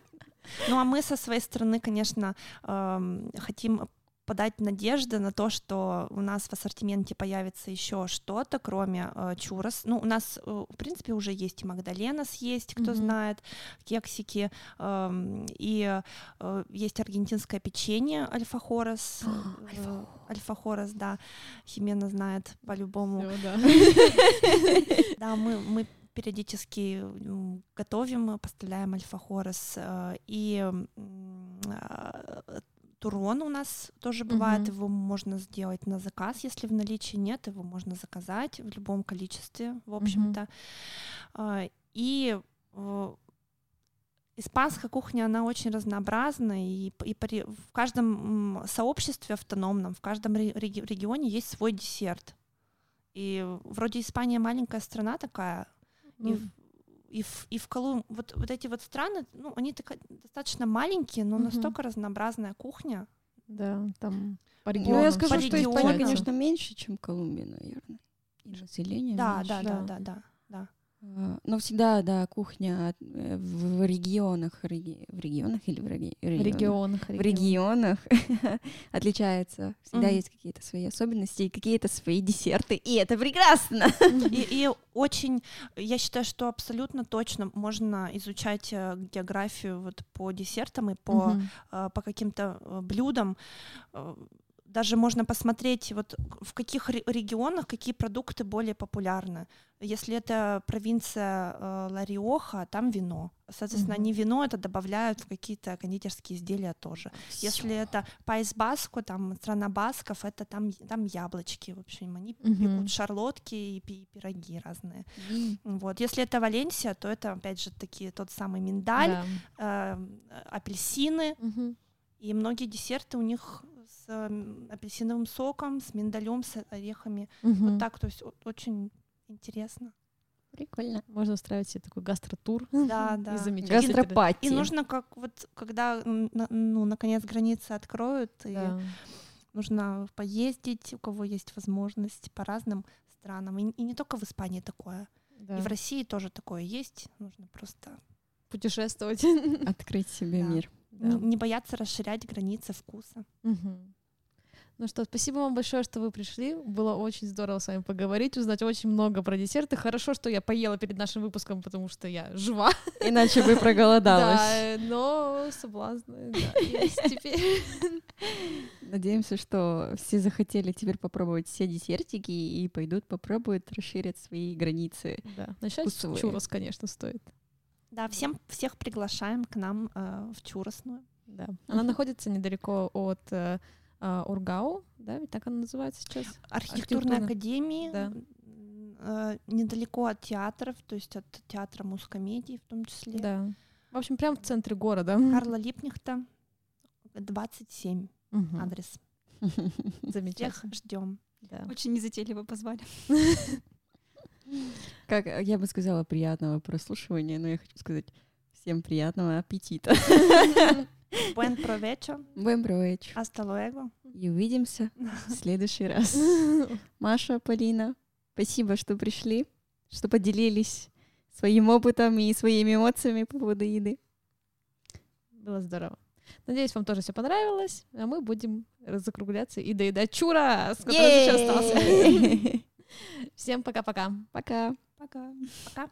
Ну а мы со своей стороны, конечно, эм, хотим подать надежды на то, что у нас в ассортименте появится еще что-то, кроме э, чурос. Ну, у нас, э, в принципе, уже есть и Магдалена съесть, кто Мгм. знает, кексики, эм, и э, есть аргентинское печенье альфа-хорос. э, Альфа-хорос, да, Химена знает по-любому. Да. Мы периодически м, готовим, поставляем альфа-хорос. э, И э, турон у нас тоже бывает, Мгм. его можно сделать на заказ, если в наличии нет, его можно заказать в любом количестве, в общем-то. А, И э, Испанская кухня, она очень разнообразна, и, и при- в каждом сообществе автономном, в каждом ре- реги- регионе есть свой десерт. И вроде Испания маленькая страна такая, и, Ну, в- и, в, и в Колум... Вот, вот эти вот страны, ну, они така- достаточно маленькие, но Мгм. настолько разнообразная кухня. Да, там по Ну, регионам. я скажу, по что Испания, регионам. конечно, меньше, чем Колумбия, наверное. И население Да, меньше. да, да, да. да, да, да. Но всегда, да, кухня э, в регионах, реги- в регионах или в реги- В регионах? регионах. в регионах отличается. Всегда Мгм. есть какие-то свои особенности и какие-то свои десерты. И это прекрасно. И, и очень, я считаю, что абсолютно точно можно изучать э, географию вот по десертам и по э, по каким-то блюдам. Даже можно посмотреть, вот в каких ре- регионах какие продукты более популярны. Если это провинция э, Ла-Риоха, там вино. Соответственно, Мгм. они вино это добавляют в какие-то кондитерские изделия тоже. Если это Пайс Баско, там страна басков, это там, там яблочки, в общем, они Мгм. пекут шарлотки и пи- пироги разные. Вот. Если это Валенсия, то это, опять же, таки тот самый миндаль, Да. э, апельсины, Мгм. и многие десерты у них с апельсиновым соком, с миндалем, с орехами. Мгм. Вот так, то есть очень интересно. Прикольно. Можно устраивать себе такой гастротур. Да, да. И замечательно. Гастропати. И нужно как вот, когда ну, наконец границы откроют, и Да. нужно поездить, у кого есть возможность по разным странам. И, и не только в Испании такое. Да. И в России тоже такое есть. Нужно просто путешествовать. Открыть себе Да. мир. Да. Не, не бояться расширять границы вкуса. Мгм. Ну что, спасибо вам большое, что вы пришли. Было очень здорово с вами поговорить, узнать очень много про десерты. Хорошо, что я поела перед нашим выпуском, потому что я жива. Иначе бы проголодалась. Да, но соблазны да, есть теперь. Надеемся, что все захотели теперь попробовать все десертики и пойдут попробуют расширить свои границы. Да. Начать с Вкусовые. чурос, конечно, стоит. Да, всем всех приглашаем к нам э, в Чуросную. Да. Она находится недалеко от э, Ургау, да, ведь так она называется сейчас? Архитектурной Архитектурно. академии, Да. э, недалеко от театров, то есть от театра мускомедии в том числе. Да. В общем, прям в центре города. Карла Липнихта, 27 Мгм. адрес. Замечательно. Всех ждем. Да. Очень незатейливо позвали. Как э, я бы сказала, приятного прослушивания, но я хочу сказать всем приятного аппетита. Buen provecho. Buen provecho. Hasta luego. И увидимся в следующий раз. Маша, Полина, спасибо, что пришли, что поделились своим опытом и своими эмоциями по поводу еды. Было здорово. Надеюсь, вам тоже все понравилось, а мы будем закругляться и доедать чура, который еще остался. Всем пока-пока. Пока. Пока. Пока.